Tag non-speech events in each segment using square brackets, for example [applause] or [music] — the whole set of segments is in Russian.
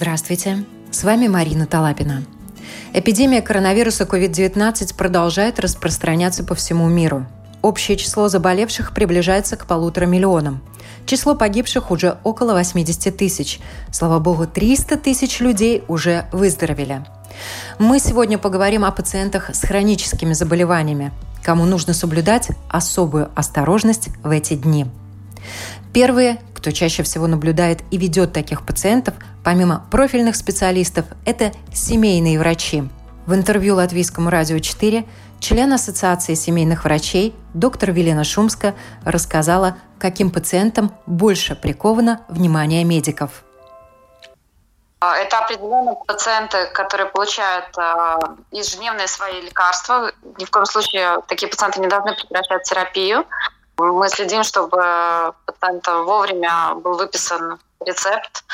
Здравствуйте, с вами Марина Талапина. Эпидемия коронавируса COVID-19 продолжает распространяться по всему миру. Общее число заболевших приближается к полутора миллионам. Число погибших уже около 80 тысяч. Слава богу, 300 тысяч людей уже выздоровели. Мы сегодня поговорим о пациентах с хроническими заболеваниями, кому нужно соблюдать особую осторожность в эти дни. Первые, кто чаще всего наблюдает и ведет таких пациентов, помимо профильных специалистов, это семейные врачи. В интервью Латвийскому радио 4 член Ассоциации семейных врачей доктор Велена Шумска рассказала, каким пациентам больше приковано внимание медиков. Это определенно пациенты, которые получают э, ежедневные свои лекарства. Ни в коем случае такие пациенты не должны прекращать терапию. Мы следим, чтобы пациенту вовремя был выписан рецепт,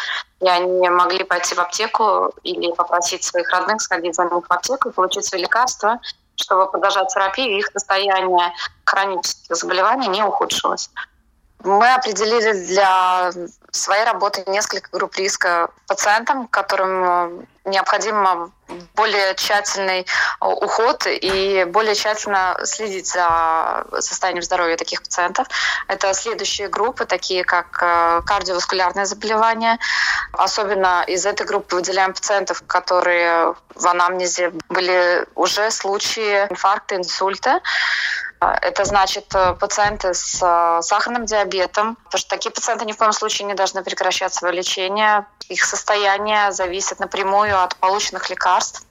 и они могли пойти в аптеку или попросить своих родных сходить за них в аптеку и получить свои лекарства, чтобы продолжать терапию, и их состояние хронических заболеваний не ухудшилось. Мы определили для своей работы несколько групп риска пациентам, которым необходимо более тщательный э, уход и более тщательно следить за состоянием здоровья таких пациентов. Это следующие группы, такие как э, кардиоваскулярные заболевания. Особенно из этой группы выделяем пациентов, которые в анамнезе были уже случаи инфаркта, инсульта. Это значит э, пациенты с сахарным диабетом, потому что такие пациенты ни в коем случае не должны прекращать свое лечение. Их состояние зависит напрямую от полученных лекарств.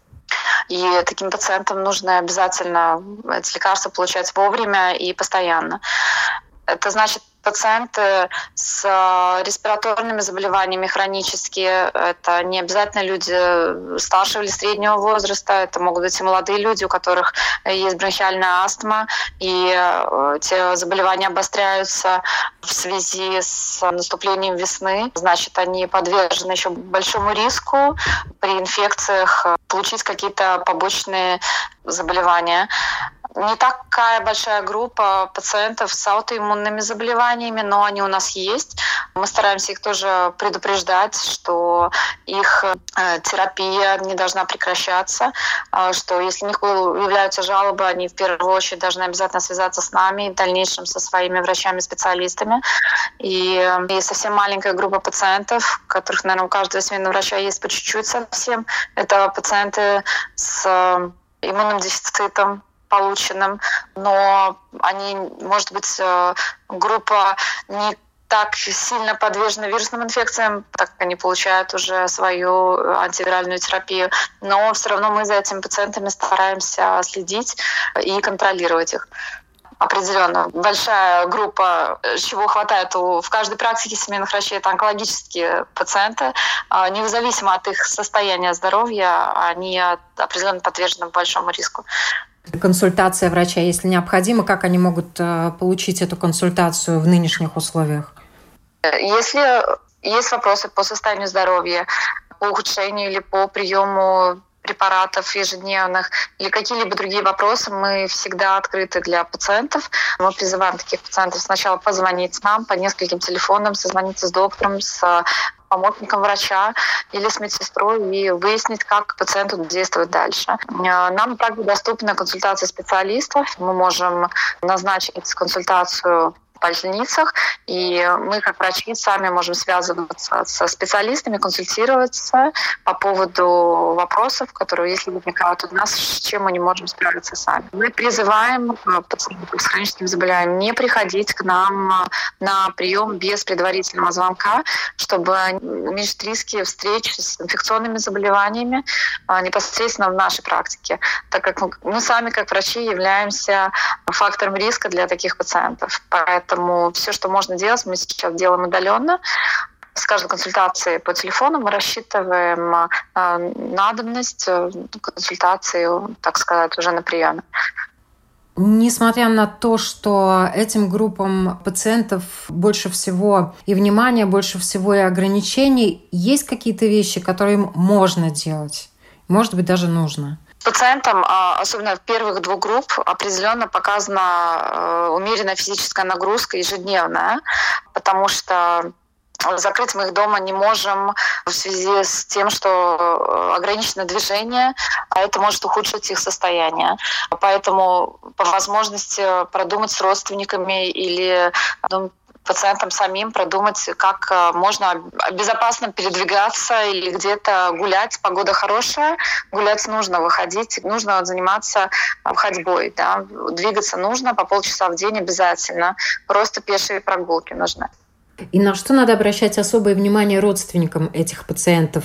И таким пациентам нужно обязательно эти лекарства получать вовремя и постоянно. Это значит пациенты с э, респираторными заболеваниями хронические. Это не обязательно люди старшего или среднего возраста. Это могут быть и молодые люди, у которых есть бронхиальная астма, и э, те заболевания обостряются в связи с наступлением весны. Значит, они подвержены еще большому риску при инфекциях получить какие-то побочные заболевания не такая большая группа пациентов с аутоиммунными заболеваниями, но они у нас есть. Мы стараемся их тоже предупреждать, что их э, терапия не должна прекращаться, э, что если у них являются жалобы, они в первую очередь должны обязательно связаться с нами и в дальнейшем со своими врачами-специалистами. И, э, и совсем маленькая группа пациентов, которых, наверное, у каждого семейного врача есть по чуть-чуть совсем, это пациенты с иммунным дефицитом, полученным, но они, может быть, э, группа не так сильно подвержены вирусным инфекциям, так как они получают уже свою антивиральную терапию. Но все равно мы за этими пациентами стараемся следить и контролировать их определенно. Большая группа, чего хватает у, в каждой практике семейных врачей, это онкологические пациенты. А, независимо от их состояния здоровья, они определенно подвержены большому риску консультация врача, если необходимо, как они могут э, получить эту консультацию в нынешних условиях? Если есть вопросы по состоянию здоровья, по ухудшению или по приему препаратов ежедневных или какие-либо другие вопросы, мы всегда открыты для пациентов. Мы призываем таких пациентов сначала позвонить нам по нескольким телефонам, созвониться с доктором, с помощником врача или с медсестрой и выяснить, как пациенту действовать дальше. Э, нам также доступна консультация специалистов. Мы можем назначить консультацию больницах, и мы, как врачи, сами можем связываться со специалистами, консультироваться по поводу вопросов, которые, если возникают у нас, с чем мы не можем справиться сами. Мы призываем э, пациентов с хроническим заболеванием не приходить к нам э, на прием без предварительного звонка, чтобы уменьшить риски встреч с инфекционными заболеваниями э, непосредственно в нашей практике, так как мы сами, как врачи, являемся фактором риска для таких пациентов. Поэтому Поэтому все, что можно делать, мы сейчас делаем удаленно. С каждой консультацией по телефону мы рассчитываем э, надобность э, консультации, так сказать, уже на приеме. Несмотря на то, что этим группам пациентов больше всего и внимания, больше всего и ограничений, есть какие-то вещи, которые им можно делать, может быть, даже нужно? Пациентам, а, особенно в первых двух групп, определенно показана э, умеренная физическая нагрузка ежедневная, потому что закрыть мы их дома не можем в связи с тем, что ограничено движение, а это может ухудшить их состояние. Поэтому по возможности продумать с родственниками или ну, пациентам самим продумать, как э, можно безопасно передвигаться или где-то гулять. Погода хорошая, гулять нужно, выходить, нужно заниматься э, ходьбой. Да. Двигаться нужно по полчаса в день обязательно. Просто пешие прогулки нужны. И на что надо обращать особое внимание родственникам этих пациентов?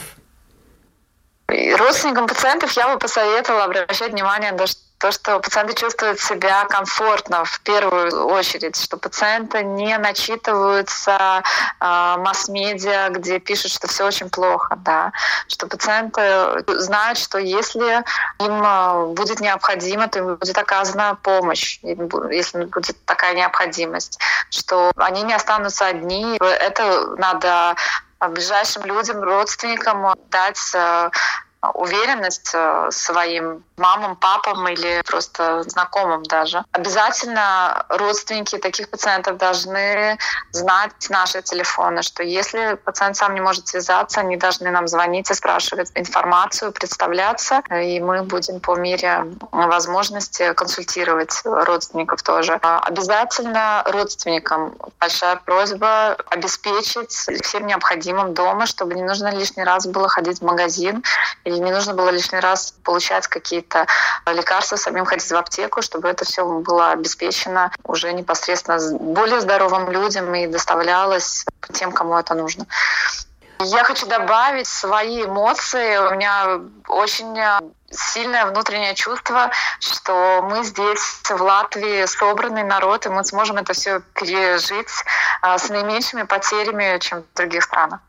Родственникам пациентов я бы посоветовала обращать внимание на то, что пациенты чувствуют себя комфортно в первую очередь, что пациенты не начитываются э, масс-медиа, где пишут, что все очень плохо, да, что пациенты знают, что если им а, будет необходимо, то им будет оказана помощь, если будет такая необходимость, что они не останутся одни. Это надо ближайшим людям, родственникам дать а, уверенность э, своим мамам, папам или просто знакомым даже. Обязательно родственники таких пациентов должны знать наши телефоны, что если пациент сам не может связаться, они должны нам звонить и спрашивать информацию, представляться, и мы будем по мере возможности консультировать родственников тоже. Обязательно родственникам большая просьба обеспечить всем необходимым дома, чтобы не нужно лишний раз было ходить в магазин и не нужно было лишний раз получать какие-то лекарства, самим ходить в аптеку, чтобы это все было обеспечено уже непосредственно более здоровым людям и доставлялось тем, кому это нужно. Я хочу добавить свои эмоции. У меня очень сильное внутреннее чувство, что мы здесь, в Латвии, собранный народ, и мы сможем это все пережить а, с наименьшими потерями, чем в других странах.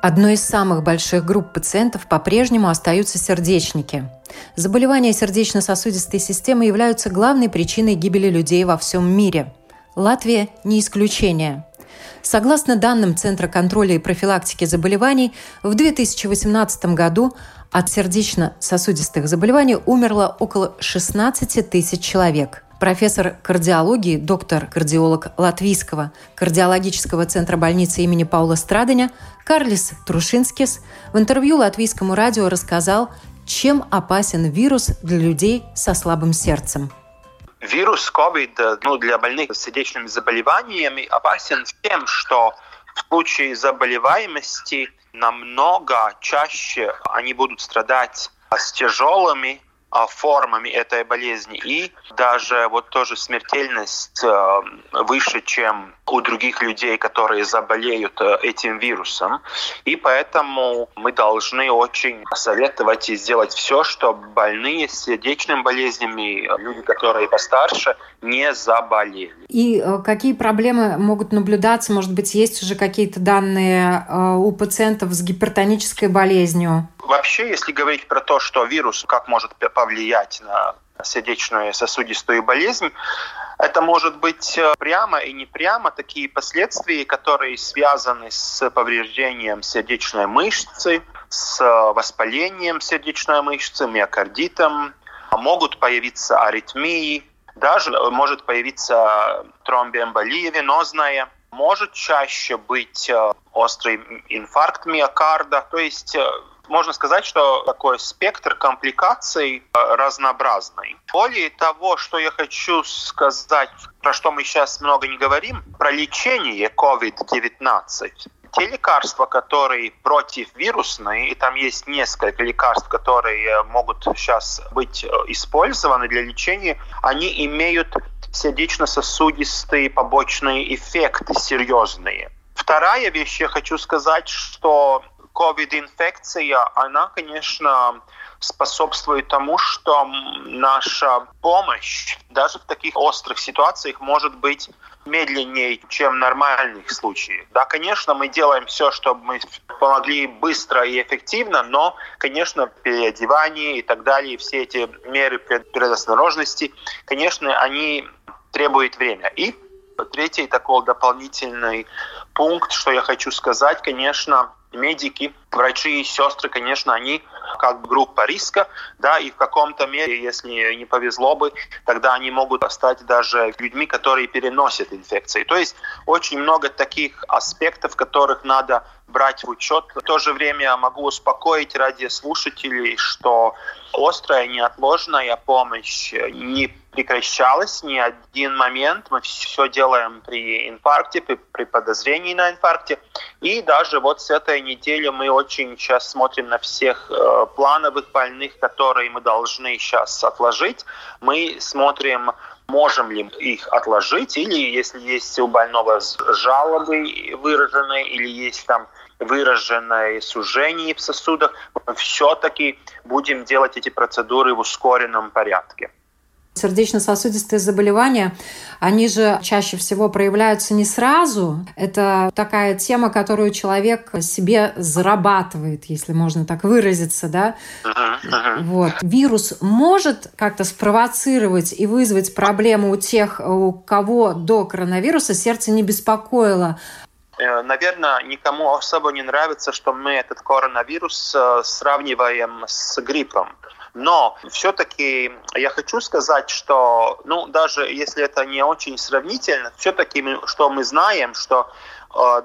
Одной из самых больших групп пациентов по-прежнему остаются сердечники. Заболевания сердечно-сосудистой системы являются главной причиной гибели людей во всем мире. Латвия не исключение. Согласно данным Центра контроля и профилактики заболеваний, в 2018 году от сердечно-сосудистых заболеваний умерло около 16 тысяч человек – профессор кардиологии, доктор-кардиолог Латвийского кардиологического центра больницы имени Паула Страдыня Карлис Трушинскис в интервью латвийскому радио рассказал, чем опасен вирус для людей со слабым сердцем. Вирус COVID ну, для больных с сердечными заболеваниями опасен тем, что в случае заболеваемости намного чаще они будут страдать с тяжелыми формами этой болезни. И даже вот тоже смертельность э, выше, чем у других людей, которые заболеют э, этим вирусом. И поэтому мы должны очень советовать и сделать все, чтобы больные с сердечными болезнями, люди, которые постарше, не заболели. И э, какие проблемы могут наблюдаться? Может быть, есть уже какие-то данные у пациентов с гипертонической болезнью? Вообще, если говорить про то, что вирус как может повлиять на сердечную сосудистую болезнь, это может быть э, прямо и не прямо такие последствия, которые связаны с повреждением сердечной мышцы, с воспалением сердечной мышцы, миокардитом. Могут появиться аритмии, даже может появиться тромбоэмболия венозная. Может чаще быть э, острый инфаркт миокарда. То есть э, можно сказать, что такой спектр компликаций э, разнообразный. Более того, что я хочу сказать, про что мы сейчас много не говорим, про лечение COVID-19 те лекарства, которые противвирусные, и там есть несколько лекарств, которые могут сейчас быть э, использованы для лечения, они имеют сердечно-сосудистые побочные эффекты серьезные. Вторая вещь, я хочу сказать, что COVID-инфекция, она, конечно, способствует тому, что наша помощь даже в таких острых ситуациях может быть медленнее, чем в нормальных случаях. Да, конечно, мы делаем все, чтобы мы помогли быстро и эффективно, но, конечно, переодевание и так далее, все эти меры предосторожности, конечно, они требуют время. И третий такой дополнительный пункт, что я хочу сказать, конечно, медики, врачи и сестры, конечно, они как группа риска, да, и в каком-то мере, если не повезло бы, тогда они могут стать даже людьми, которые переносят инфекции. То есть очень много таких аспектов, которых надо брать в учет. В то же время могу успокоить ради слушателей, что острая неотложная помощь не прекращалась ни один момент. Мы все делаем при инфаркте, при, при подозрении на инфаркте. И даже вот с этой недели мы очень сейчас смотрим на всех э, плановых больных, которые мы должны сейчас отложить. Мы смотрим можем ли их отложить, или если есть у больного жалобы выраженные, или есть там выраженное сужение в сосудах, мы все-таки будем делать эти процедуры в ускоренном порядке. Сердечно-сосудистые заболевания, они же чаще всего проявляются не сразу. Это такая тема, которую человек себе зарабатывает, если можно так выразиться, да? Uh-huh, uh-huh. Вот. Вирус может как-то спровоцировать и вызвать проблемы у тех, у кого до коронавируса сердце не беспокоило. Э, наверное, никому особо не нравится, что мы этот коронавирус э, сравниваем с гриппом. Но все-таки я хочу сказать, что, ну, даже если это не очень сравнительно, все-таки, что мы знаем, что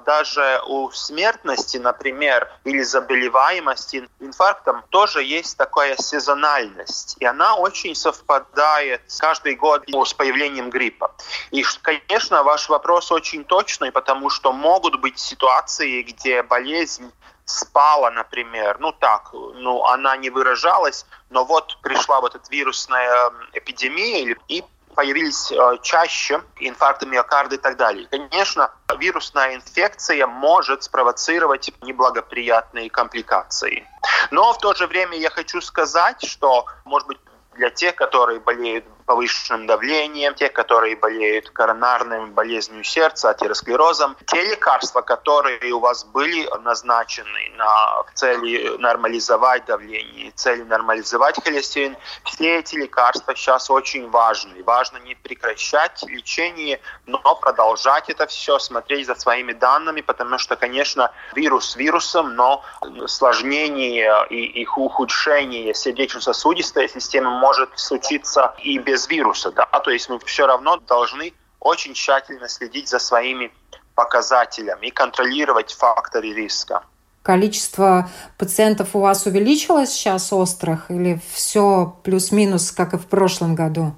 даже у смертности, например, или заболеваемости инфарктом тоже есть такая сезональность. И она очень совпадает каждый год с появлением гриппа. И, конечно, ваш вопрос очень точный, потому что могут быть ситуации, где болезнь спала, например, ну так, ну она не выражалась, но вот пришла вот эта вирусная эпидемия, и появились э, чаще инфаркты миокарда и так далее. Конечно, вирусная инфекция может спровоцировать неблагоприятные компликации. Но в то же время я хочу сказать, что, может быть, для тех, которые болеют повышенным давлением, те, которые болеют коронарным болезнью сердца, атеросклерозом. Те лекарства, которые у вас были назначены на, в цели нормализовать давление, цели нормализовать холестерин, все эти лекарства сейчас очень важны. Важно не прекращать лечение, но продолжать это все, смотреть за своими данными, потому что, конечно, вирус вирусом, но сложнение и, и ухудшение сердечно-сосудистой системы может случиться и без без вируса, да, то есть мы все равно должны очень тщательно следить за своими показателями и контролировать факторы риска. Количество пациентов у вас увеличилось сейчас острых или все плюс-минус, как и в прошлом году?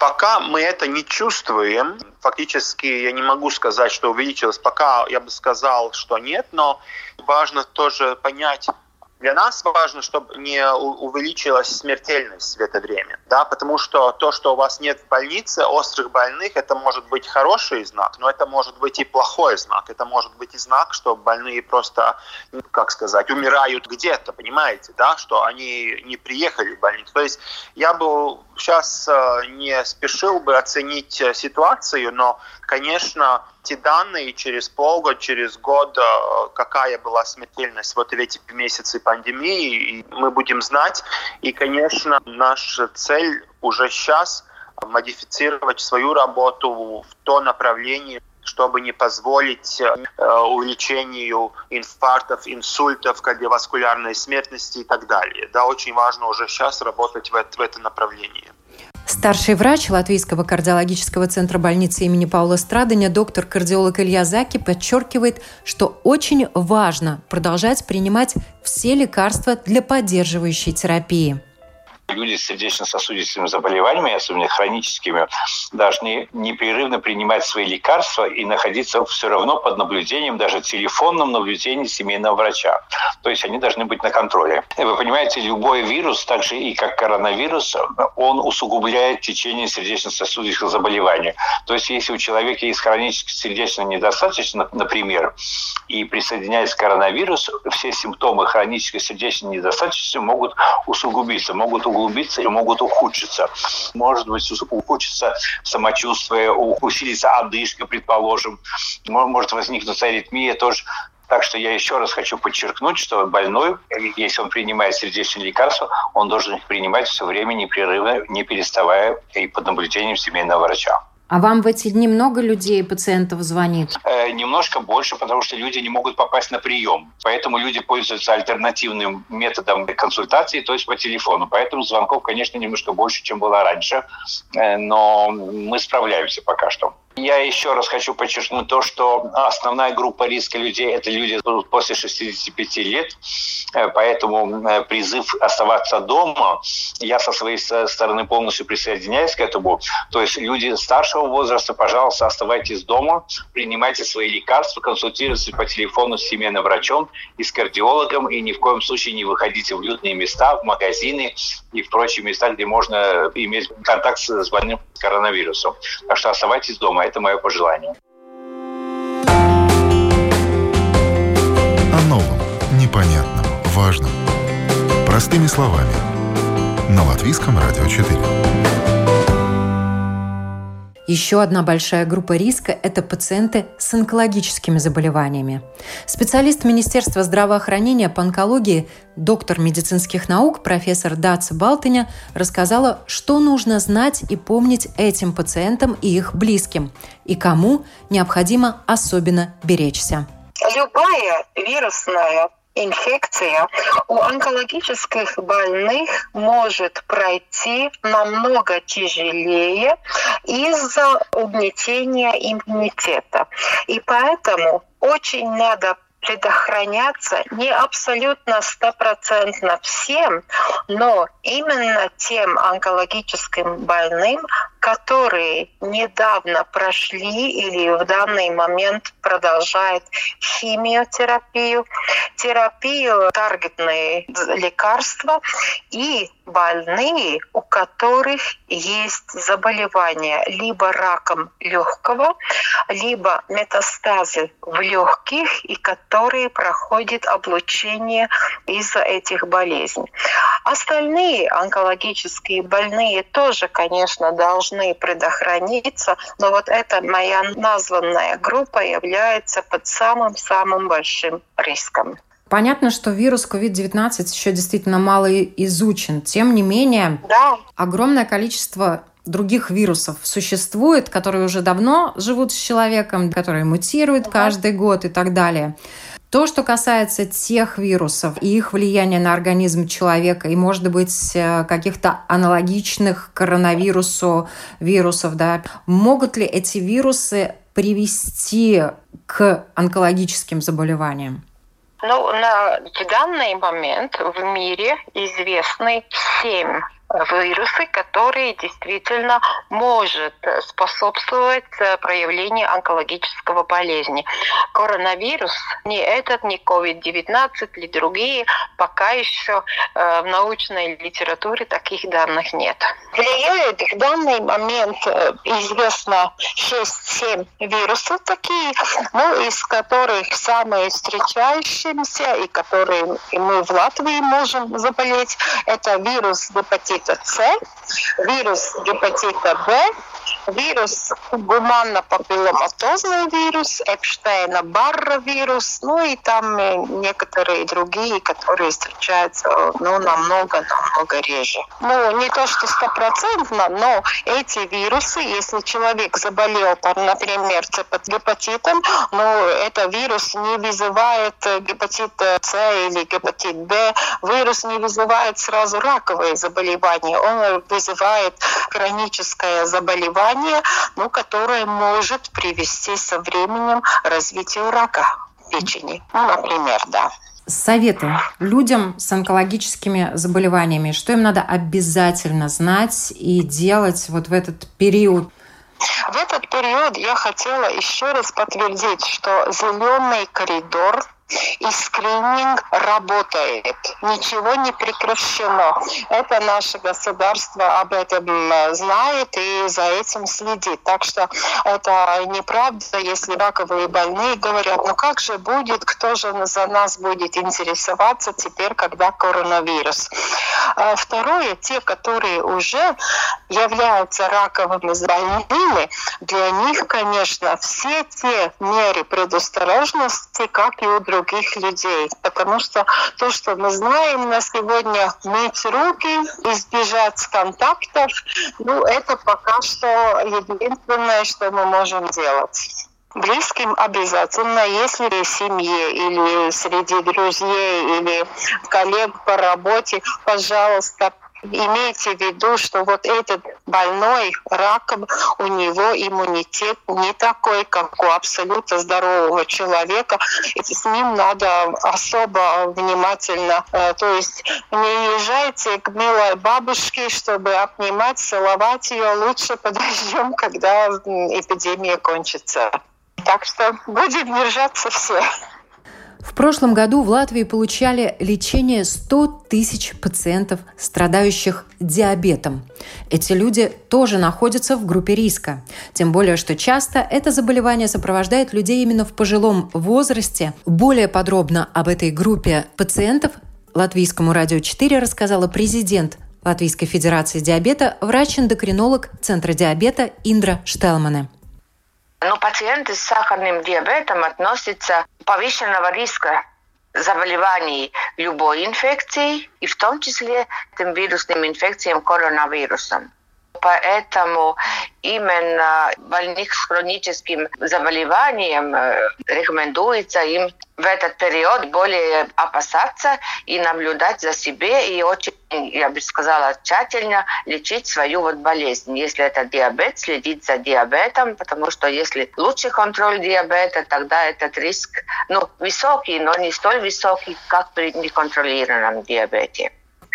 Пока мы это не чувствуем, фактически я не могу сказать, что увеличилось. Пока я бы сказал, что нет, но важно тоже понять, для нас важно, чтобы не увеличилась смертельность в это время, да, потому что то, что у вас нет в больнице острых больных, это может быть хороший знак, но это может быть и плохой знак. Это может быть и знак, что больные просто, ну, как сказать, умирают где-то, понимаете, да, что они не приехали в больницу. То есть я бы сейчас э, не спешил бы оценить э, ситуацию, но, конечно, эти данные через полгода, через год, э, какая была смертельность вот в эти месяцы пандемии, мы будем знать. И, конечно, наша цель уже сейчас модифицировать свою работу в то направление, чтобы не позволить увеличению инфарктов, инсультов, кардиоваскулярной смертности и так далее. Да, очень важно уже сейчас работать в это, в это направление. Старший врач Латвийского кардиологического центра больницы имени Паула Страдания, доктор-кардиолог Илья Заки подчеркивает, что очень важно продолжать принимать все лекарства для поддерживающей терапии люди с сердечно-сосудистыми заболеваниями, особенно хроническими, должны непрерывно принимать свои лекарства и находиться все равно под наблюдением, даже телефонным наблюдением семейного врача. То есть они должны быть на контроле. Вы понимаете, любой вирус, так же и как коронавирус, он усугубляет течение сердечно-сосудистых заболеваний. То есть если у человека есть хронически сердечно недостаточно, например, и присоединяется коронавирус, все симптомы хронической сердечной недостаточности могут усугубиться, могут углубиться углубиться и могут ухудшиться. Может быть, ухудшится самочувствие, усилится одышка, предположим. Может возникнуть аритмия тоже. Так что я еще раз хочу подчеркнуть, что больной, если он принимает сердечные лекарства, он должен их принимать все время непрерывно, не переставая и под наблюдением семейного врача. А вам в эти дни много людей, пациентов звонит? Э, немножко больше, потому что люди не могут попасть на прием. Поэтому люди пользуются альтернативным методом консультации, то есть по телефону. Поэтому звонков, конечно, немножко больше, чем было раньше. Э, но мы справляемся пока что. Я еще раз хочу подчеркнуть то, что основная группа риска людей – это люди после 65 лет, э, поэтому э, призыв оставаться дома, я со своей стороны полностью присоединяюсь к этому. То есть люди старшего возраста, пожалуйста, оставайтесь дома, принимайте свои лекарства, консультируйтесь по телефону с семейным врачом и с кардиологом, и ни в коем случае не выходите в людные места, в магазины и в прочие места, где можно иметь контакт с больным коронавирусом. Так что оставайтесь дома. Это мое пожелание. О новом, непонятном, важном. Простыми словами. На Латвийском радио 4. Еще одна большая группа риска – это пациенты с онкологическими заболеваниями. Специалист Министерства здравоохранения по онкологии, доктор медицинских наук, профессор Даца Балтыня рассказала, что нужно знать и помнить этим пациентам и их близким, и кому необходимо особенно беречься. Любая вирусная инфекция у онкологических больных может пройти намного тяжелее из-за угнетения иммунитета. И поэтому очень надо предохраняться не абсолютно стопроцентно всем, но именно тем онкологическим больным, которые недавно прошли или в данный момент продолжают химиотерапию, терапию, таргетные лекарства и больные, у которых есть заболевание либо раком легкого, либо метастазы в легких, и которые проходят облучение из-за этих болезней. Остальные онкологические больные тоже, конечно, должны предохраниться, но вот эта моя названная группа является под самым-самым большим риском. Понятно, что вирус COVID-19 еще действительно мало изучен. Тем не менее, да. огромное количество других вирусов существует, которые уже давно живут с человеком, которые мутируют угу. каждый год и так далее. То, что касается тех вирусов и их влияния на организм человека, и, может быть, э, каких-то аналогичных коронавирусу вирусов, да, могут ли эти вирусы привести к онкологическим заболеваниям? Ну, на данный момент в мире известны семь вирусы, которые действительно может способствовать проявлению онкологического болезни. Коронавирус, ни этот, ни COVID-19, ни другие, пока еще в научной литературе таких данных нет. Влияет в данный момент известно 6-7 вирусов такие, ну, из которых самые встречающиеся и которые мы в Латвии можем заболеть, это вирус гепатита гепатита С, вирус гепатита Б, вирус гуманно-папилломатозный вирус, Эпштейна-Барра вирус, ну и там некоторые другие, которые встречаются ну, намного-намного реже. Ну, не то, что стопроцентно, но эти вирусы, если человек заболел, например, гепатитом, ну, это вирус не вызывает гепатит С или гепатит Б, вирус не вызывает сразу раковые заболевания, он вызывает хроническое заболевание, ну, которое может привести со временем к развитию рака печени, ну, например, да. Советы людям с онкологическими заболеваниями. Что им надо обязательно знать и делать вот в этот период в этот период я хотела еще раз подтвердить, что зеленый коридор и скрининг работает. Ничего не прекращено. Это наше государство об этом знает и за этим следит. Так что это неправда, если раковые больные говорят, ну как же будет, кто же за нас будет интересоваться теперь, когда коронавирус. А второе, те, которые уже являются раковыми больными, для них, конечно, все те меры предосторожности, как и у других других людей. Потому что то, что мы знаем на сегодня, мыть руки, избежать контактов, ну, это пока что единственное, что мы можем делать близким обязательно, если в семье или среди друзей или коллег по работе, пожалуйста, имейте в виду, что вот этот больной раком, у него иммунитет не такой, как у абсолютно здорового человека. И с ним надо особо внимательно. Э, то есть не езжайте к милой бабушке, чтобы обнимать, целовать ее. Лучше подождем, когда эпидемия кончится. Так что будем держаться все. В прошлом году в Латвии получали лечение 100 тысяч пациентов, страдающих диабетом. Эти люди тоже находятся в группе риска. Тем более, что часто это заболевание сопровождает людей именно в пожилом возрасте. Более подробно об этой группе пациентов Латвийскому радио 4 рассказала президент Латвийской Федерации диабета, врач-эндокринолог Центра диабета Индра Штелмане. Но пациенты с сахарным диабетом относятся повышенного риска заболеваний любой инфекции, и в том числе тем вирусным инфекциям коронавирусом. Поэтому именно больных с хроническим заболеванием э, рекомендуется им в этот период более опасаться и наблюдать за себе и очень, я бы сказала, тщательно лечить свою вот болезнь. Если это диабет, следить за диабетом, потому что если лучший контроль диабета, тогда этот риск ну, высокий, но не столь высокий, как при неконтролируемом диабете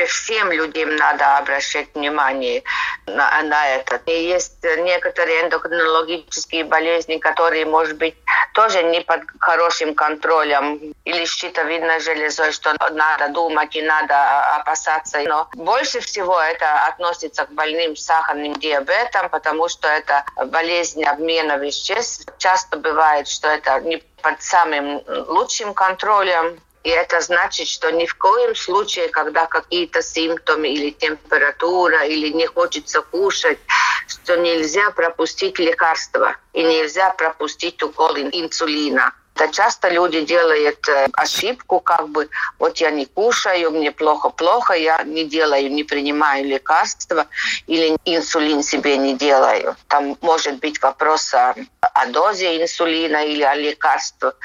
всем людям надо обращать внимание на, на это. И есть некоторые эндокринологические болезни, которые, может быть, тоже не под хорошим контролем или щитовидной железой, что надо думать и надо опасаться. Но больше всего это относится к больным с сахарным диабетом, потому что это болезнь обмена веществ. Часто бывает, что это не под самым лучшим контролем и это значит, что ни в коем случае, когда какие-то симптомы или температура, или не хочется кушать, что нельзя пропустить лекарства и нельзя пропустить укол инсулина. Да часто люди делают э, ошибку, как бы, вот я не кушаю, мне плохо-плохо, я не делаю, не принимаю лекарства или инсулин себе не делаю. Там может быть вопрос о, о дозе инсулина или о лекарствах,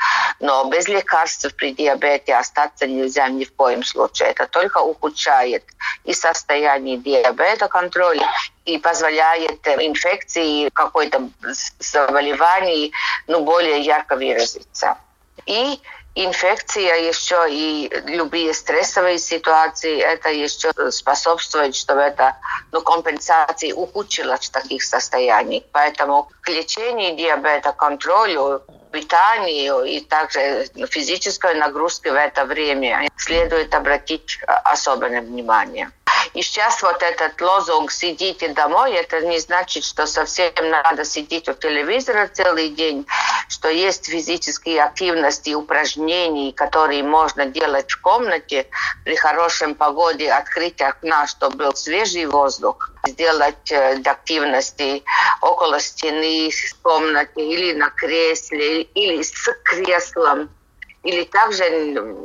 но без лекарств при диабете остаться нельзя ни в коем случае. Это только ухудшает и состояние диабета контроля, и позволяет инфекции какой-то заболеваний ну, более ярко выразиться. И инфекция еще и любые стрессовые ситуации, это еще способствует, чтобы это ну, компенсации ухудшилась в таких состояниях. Поэтому к лечению диабета, контролю, питанию и также физической нагрузке в это время следует обратить особенное внимание. И сейчас вот этот лозунг «сидите домой», это не значит, что совсем надо сидеть у телевизора целый день, что есть физические активности, упражнения, которые можно делать в комнате при хорошем погоде, открыть окна, чтобы был свежий воздух, сделать э, активности около стены в комнате или на кресле, или с креслом. Или также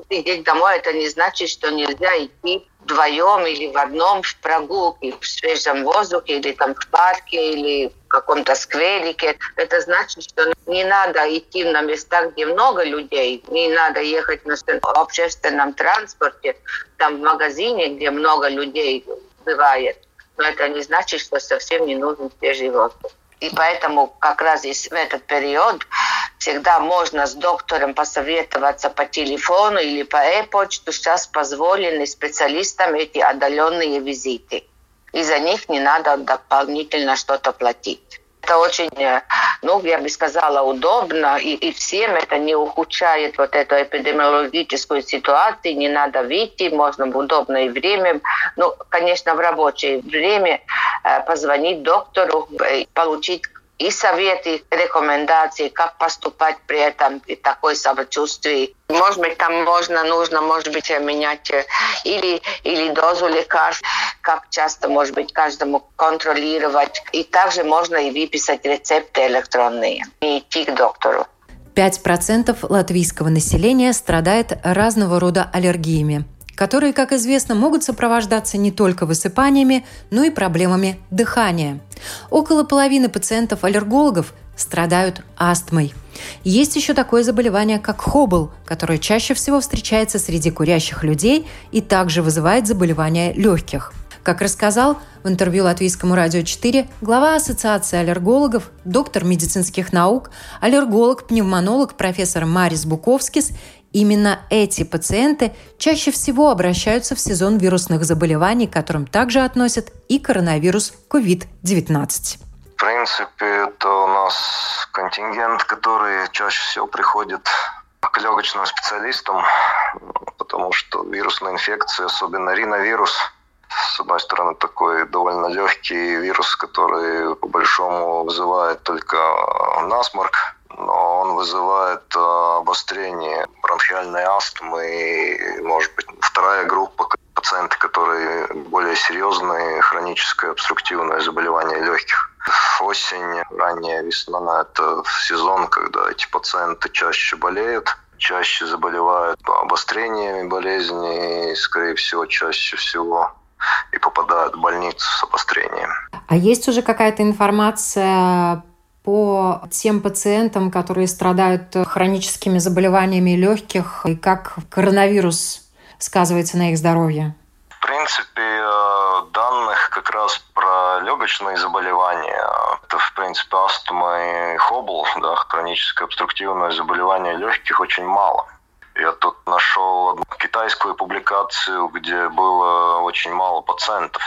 сидеть домой, это не значит, что нельзя идти вдвоем или в одном в прогулке в свежем воздухе или там в парке или в каком-то скверике. Это значит, что не надо идти на места, где много людей, не надо ехать на общественном транспорте, там в магазине, где много людей бывает. Но это не значит, что совсем не нужен свежий воздух. И поэтому как раз в этот период всегда можно с доктором посоветоваться по телефону или по e-почту. Сейчас позволены специалистам эти отдаленные визиты. И за них не надо дополнительно что-то платить. Это очень, э, ну, я бы сказала, удобно, и, и всем это не ухудшает вот эту эпидемиологическую ситуацию, не надо выйти, можно в удобное время, ну, конечно, в рабочее время э, позвонить доктору, э, получить и советы, рекомендации, как поступать при этом, при такой самочувствии. Может быть, там можно, нужно, может быть, менять или, или дозу лекарств, как часто, может быть, каждому контролировать. И также можно и выписать рецепты электронные и идти к доктору. 5% латвийского населения страдает разного рода аллергиями, которые, как известно, могут сопровождаться не только высыпаниями, но и проблемами дыхания. Около половины пациентов-аллергологов страдают астмой. Есть еще такое заболевание, как хобл, которое чаще всего встречается среди курящих людей и также вызывает заболевания легких. Как рассказал в интервью Латвийскому радио 4 глава Ассоциации аллергологов, доктор медицинских наук, аллерголог-пневмонолог профессор Марис Буковскис, именно эти пациенты чаще всего обращаются в сезон вирусных заболеваний, к которым также относят и коронавирус COVID-19 принципе, это у нас контингент, который чаще всего приходит к легочным специалистам, потому что вирусная инфекция, особенно риновирус, с одной стороны, такой довольно легкий вирус, который по большому вызывает только насморк, он вызывает э, обострение бронхиальной астмы и, может быть, вторая группа пациенты, которые более серьезные хроническое обструктивное заболевание легких осень, ранняя весна – это сезон, когда эти пациенты чаще болеют, чаще заболевают обострениями болезни и, скорее всего, чаще всего и попадают в больницу с обострением. А есть уже какая-то информация по тем пациентам, которые страдают хроническими заболеваниями легких, и как коронавирус сказывается на их здоровье? В принципе, э, данных как раз про легочные заболевания, это, в принципе, астма и хобл, да, хроническое обструктивное заболевание легких, очень мало. Я тут нашел одну китайскую публикацию, где было очень мало пациентов,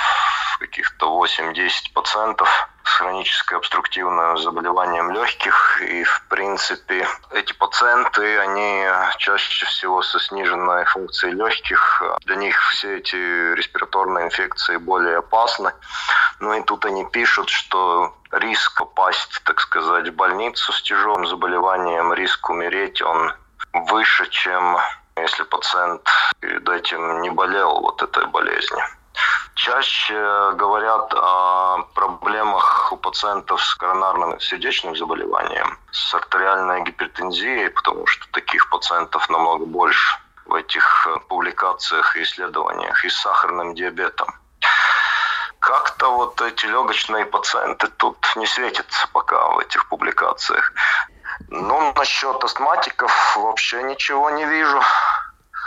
каких-то 8-10 пациентов с хроническим обструктивным заболеванием легких. И, в принципе, эти пациенты, они чаще всего со сниженной функцией легких. Для них все эти респираторные инфекции более опасны. Ну и тут они пишут, что риск попасть, так сказать, в больницу с тяжелым заболеванием, риск умереть, он выше, чем если пациент перед этим не болел вот этой болезнью. Чаще говорят о проблемах у пациентов с коронарным сердечным заболеванием, с артериальной гипертензией, потому что таких пациентов намного больше в этих публикациях и исследованиях, и с сахарным диабетом. Как-то вот эти легочные пациенты тут не светятся пока в этих публикациях. Ну, насчет астматиков вообще ничего не вижу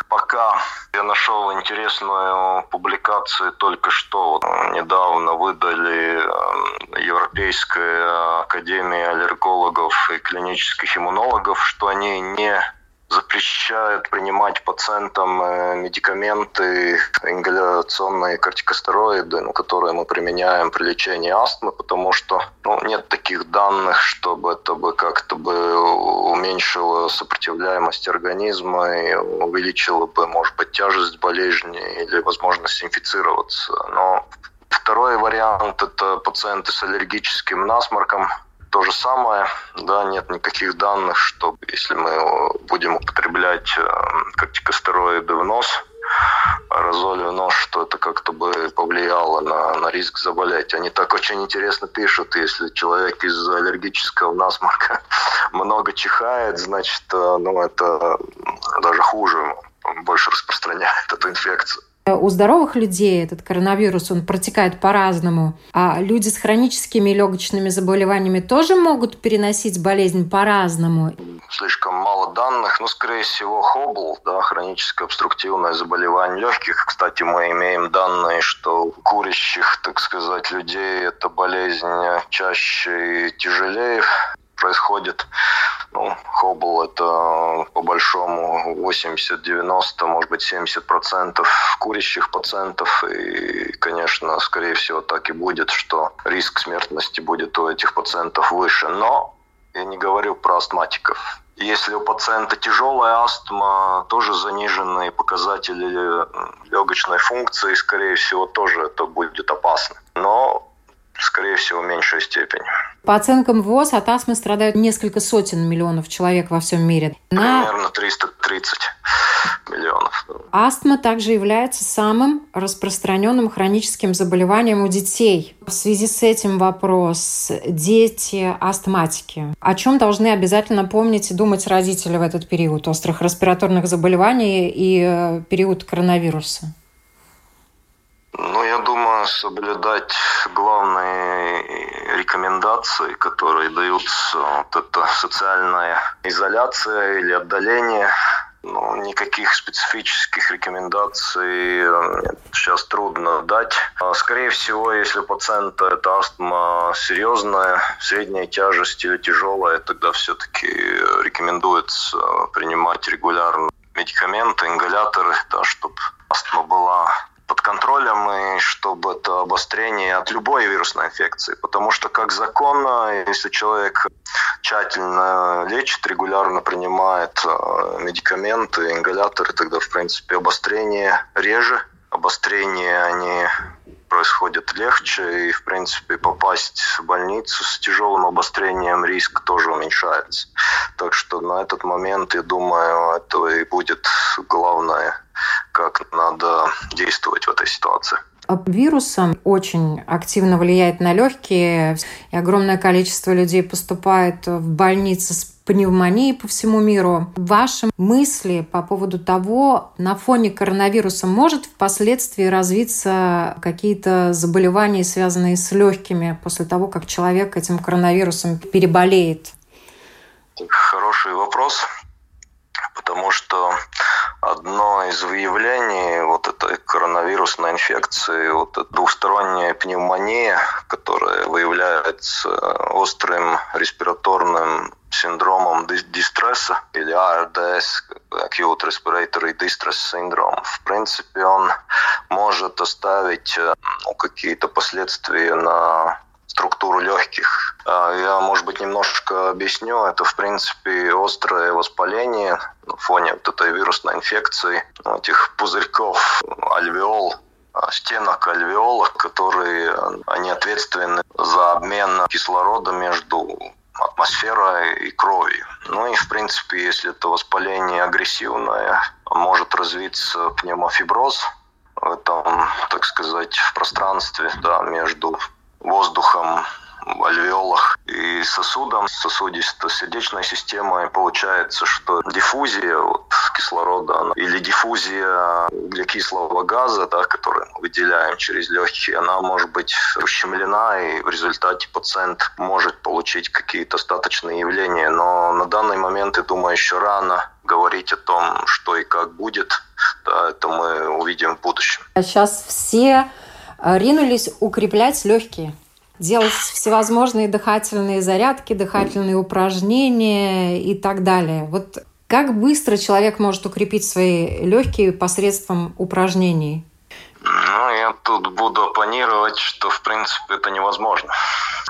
пока я нашел интересную публикацию только что. Недавно выдали э, Европейская академия аллергологов и клинических иммунологов, что они не запрещают принимать пациентам э, медикаменты, ингаляционные кортикостероиды, ну, которые мы применяем при лечении астмы, потому что ну, нет таких данных, чтобы это бы как-то бы уменьшило сопротивляемость организма и увеличило бы, может быть, тяжесть болезни или возможность инфицироваться. Но Второй вариант – это пациенты с аллергическим насморком, то же самое, да, нет никаких данных, что если мы будем употреблять э, кортикостероиды в нос, аэрозоли в нос, что это как-то бы повлияло на, на риск заболеть. Они так очень интересно пишут, если человек из аллергического насморка [laughs] много чихает, значит, э, ну, это даже хуже, больше распространяет [laughs] эту инфекцию. У здоровых людей этот коронавирус, он протекает по-разному. А люди с хроническими легочными заболеваниями тоже могут переносить болезнь по-разному? Слишком мало данных. но, скорее всего, хобл, да, хроническое обструктивное заболевание легких. Кстати, мы имеем данные, что у курящих, так сказать, людей эта болезнь чаще и тяжелее происходит. Ну, Хоббл это по большому 80-90, может быть 70 процентов курящих пациентов. И, конечно, скорее всего так и будет, что риск смертности будет у этих пациентов выше. Но я не говорю про астматиков. Если у пациента тяжелая астма, тоже заниженные показатели легочной функции, скорее всего, тоже это будет опасно. Но скорее всего, в меньшей степени. По оценкам ВОЗ, от астмы страдают несколько сотен миллионов человек во всем мире. На... Примерно 330 миллионов. Астма также является самым распространенным хроническим заболеванием у детей. В связи с этим вопрос. Дети астматики. О чем должны обязательно помнить и думать родители в этот период острых респираторных заболеваний и э, период коронавируса? Соблюдать главные рекомендации, которые даются, вот это социальная изоляция или отдаление ну, никаких специфических рекомендаций сейчас трудно дать. А, скорее всего, если у пациента это астма серьезная, средняя тяжесть или тяжелая, тогда все-таки рекомендуется принимать регулярно медикаменты, ингаляторы, да, чтобы астма была под контролем и чтобы это обострение от любой вирусной инфекции. Потому что как закон, если человек тщательно лечит, регулярно принимает э, медикаменты, ингаляторы, тогда, в принципе, обострение реже, обострение они происходят легче, и, в принципе, попасть в больницу с тяжелым обострением риск тоже уменьшается. Так что на этот момент, я думаю, это и будет главное, как надо действовать в этой ситуации. Вирусом очень активно влияет на легкие, и огромное количество людей поступает в больницы с пневмонии по всему миру. Ваши мысли по поводу того, на фоне коронавируса может впоследствии развиться какие-то заболевания, связанные с легкими, после того, как человек этим коронавирусом переболеет? Хороший вопрос потому что одно из выявлений вот этой коронавирусной инфекции, вот эта двусторонняя пневмония, которая выявляется острым респираторным синдромом дистресса или ARDS, Acute Respiratory Distress Syndrome. В принципе, он может оставить ну, какие-то последствия на структуру легких. А, я, может быть, немножко объясню. Это, в принципе, острое воспаление на фоне вот этой вирусной инфекции, этих пузырьков альвеол, а, стенок альвеола, которые они ответственны за обмен кислорода между атмосферой и кровью. Ну и, в принципе, если это воспаление агрессивное, может развиться пневмофиброз в этом, так сказать, в пространстве да, между воздухом альвеолах и сосудом, сосудисто-сердечной системой. Получается, что диффузия вот, кислорода или диффузия углекислого газа, да, который мы выделяем через легкие, она может быть ущемлена, и в результате пациент может получить какие-то остаточные явления. Но на данный момент, я думаю, еще рано говорить о том, что и как будет. Да, это мы увидим в будущем. А сейчас все Э, ринулись укреплять легкие делать всевозможные дыхательные зарядки, дыхательные упражнения и так далее. Вот как быстро человек может укрепить свои легкие посредством упражнений? Ну, я тут буду оппонировать, что, в принципе, это невозможно.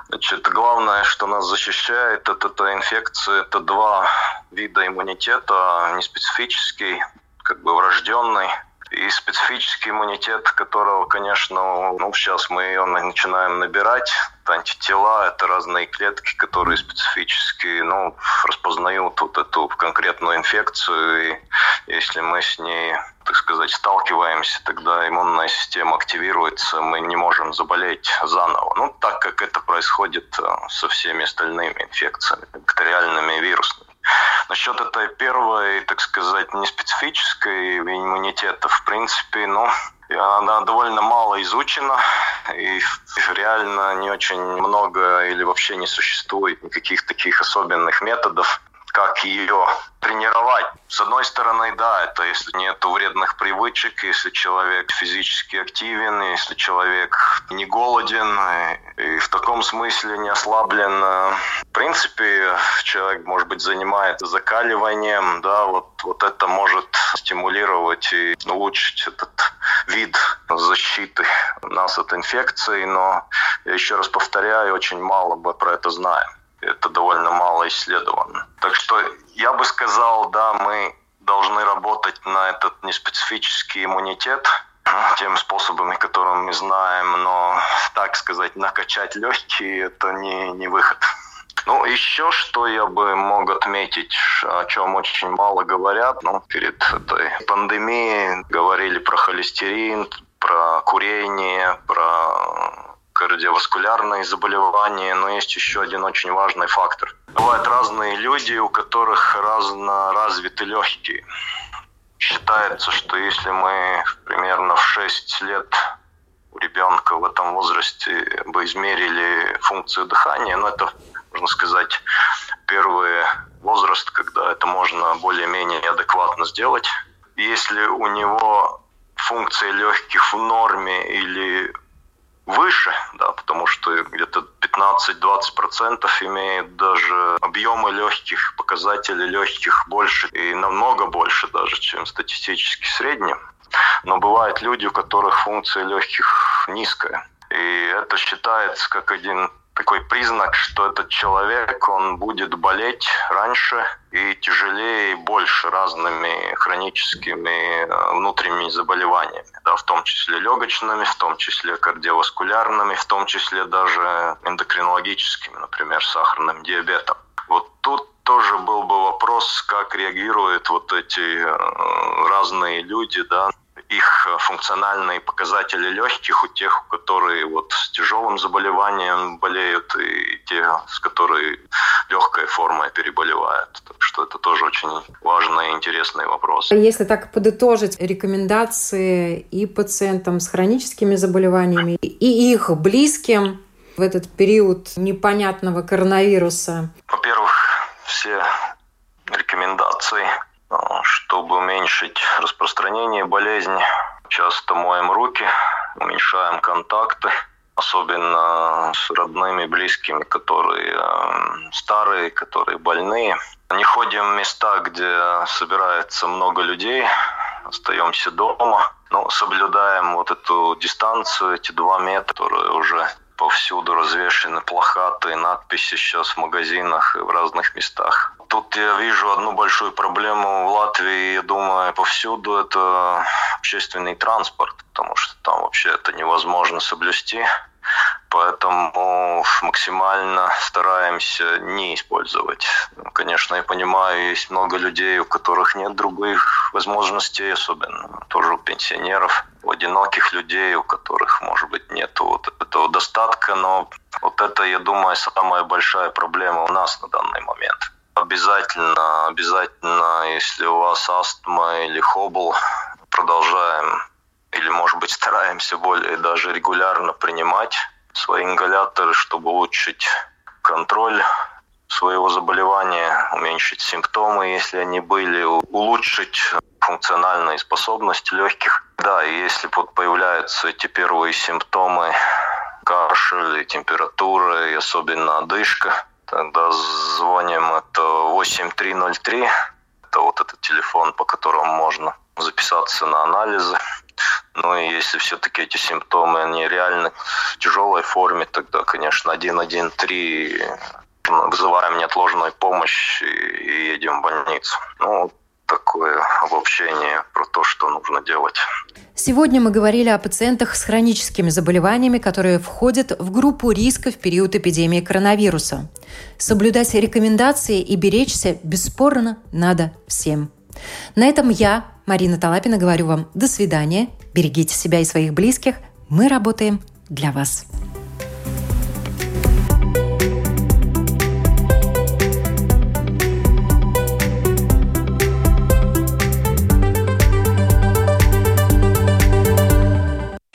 Значит, главное, что нас защищает от этой инфекции, это два вида иммунитета, неспецифический, как бы врожденный, и специфический иммунитет, которого, конечно, ну, сейчас мы ее начинаем набирать. Антитела – это разные клетки, которые специфически ну, распознают вот эту конкретную инфекцию. И если мы с ней, так сказать, сталкиваемся, тогда иммунная система активируется, мы не можем заболеть заново. Ну, так как это происходит э, со всеми остальными инфекциями, бактериальными и вирусными. Насчет этой первой, так сказать, неспецифической иммунитета, в принципе, ну, она довольно мало изучена, и реально не очень много или вообще не существует никаких таких особенных методов, как ее тренировать. С одной стороны, да, это если нет вредных привычек, если человек физически активен, если человек не голоден и, и в таком смысле не ослаблен. В принципе, человек, может быть, занимается закаливанием, да, вот, вот это может стимулировать и улучшить этот вид защиты нас от инфекции, но я еще раз повторяю, очень мало мы про это знаем это довольно мало исследовано. Так что я бы сказал, да, мы должны работать на этот неспецифический иммунитет, [clears throat] тем способами, которым мы знаем, но, так сказать, накачать легкие – это не, не выход. Ну, еще что я бы мог отметить, о чем очень мало говорят, ну, перед этой пандемией говорили про холестерин, про курение, про кардиоваскулярные заболевания, но есть еще один очень важный фактор. Бывают разные люди, у которых разно развиты легкие. Считается, что если мы примерно в 6 лет у ребенка в этом возрасте бы измерили функцию дыхания, ну это, можно сказать, первый возраст, когда это можно более-менее адекватно сделать. Если у него функция легких в норме или выше, да, потому что где-то 15-20% имеют даже объемы легких, показатели легких больше и намного больше даже, чем статистически средний. Но бывают люди, у которых функция легких низкая. И это считается как один такой признак, что этот человек, он будет болеть раньше и тяжелее и больше разными хроническими э, внутренними заболеваниями, да, в том числе легочными, в том числе кардиоваскулярными, в том числе даже эндокринологическими, например, сахарным диабетом. Вот тут тоже был бы вопрос, как реагируют вот эти э, разные люди, да, их э, функциональные показатели легких у тех, которые вот с тяжелым заболеванием болеют, и те, с которой легкая форма переболевает. Так что это тоже очень важный и интересный вопрос. Если так подытожить рекомендации и пациентам с хроническими заболеваниями, и их близким в этот период непонятного коронавируса? Во-первых, все рекомендации чтобы уменьшить распространение болезни, часто моем руки, уменьшаем контакты, особенно с родными, близкими, которые э, старые, которые больные. Не ходим в места, где собирается много людей, остаемся дома, но соблюдаем вот эту дистанцию, эти два метра, которые уже повсюду развешены плакаты, надписи сейчас в магазинах и в разных местах. Тут я вижу одну большую проблему в Латвии, я думаю, повсюду это общественный транспорт, потому что там вообще это невозможно соблюсти. Поэтому максимально стараемся не использовать. Конечно, я понимаю, есть много людей, у которых нет других возможностей, особенно тоже у пенсионеров, у одиноких людей, у которых, может быть, нет вот этого достатка. Но вот это, я думаю, самая большая проблема у нас на данный момент. Обязательно, обязательно, если у вас астма или хобл, продолжаем или, может быть, стараемся более даже регулярно принимать свои ингаляторы, чтобы улучшить контроль своего заболевания, уменьшить симптомы, если они были, улучшить функциональные способности легких. Да, и если вот появляются эти первые симптомы, кашель, и температура, и особенно одышка, тогда звоним, это 8303, это вот этот телефон, по которому можно записаться на анализы. Ну и если все-таки эти симптомы, они реально в тяжелой форме, тогда, конечно, 113 вызываем неотложную помощь и едем в больницу. Ну, такое обобщение про то, что нужно делать. Сегодня мы говорили о пациентах с хроническими заболеваниями, которые входят в группу риска в период эпидемии коронавируса. Соблюдать рекомендации и беречься бесспорно надо всем. На этом я, Марина Талапина, говорю вам до свидания. Берегите себя и своих близких. Мы работаем для вас.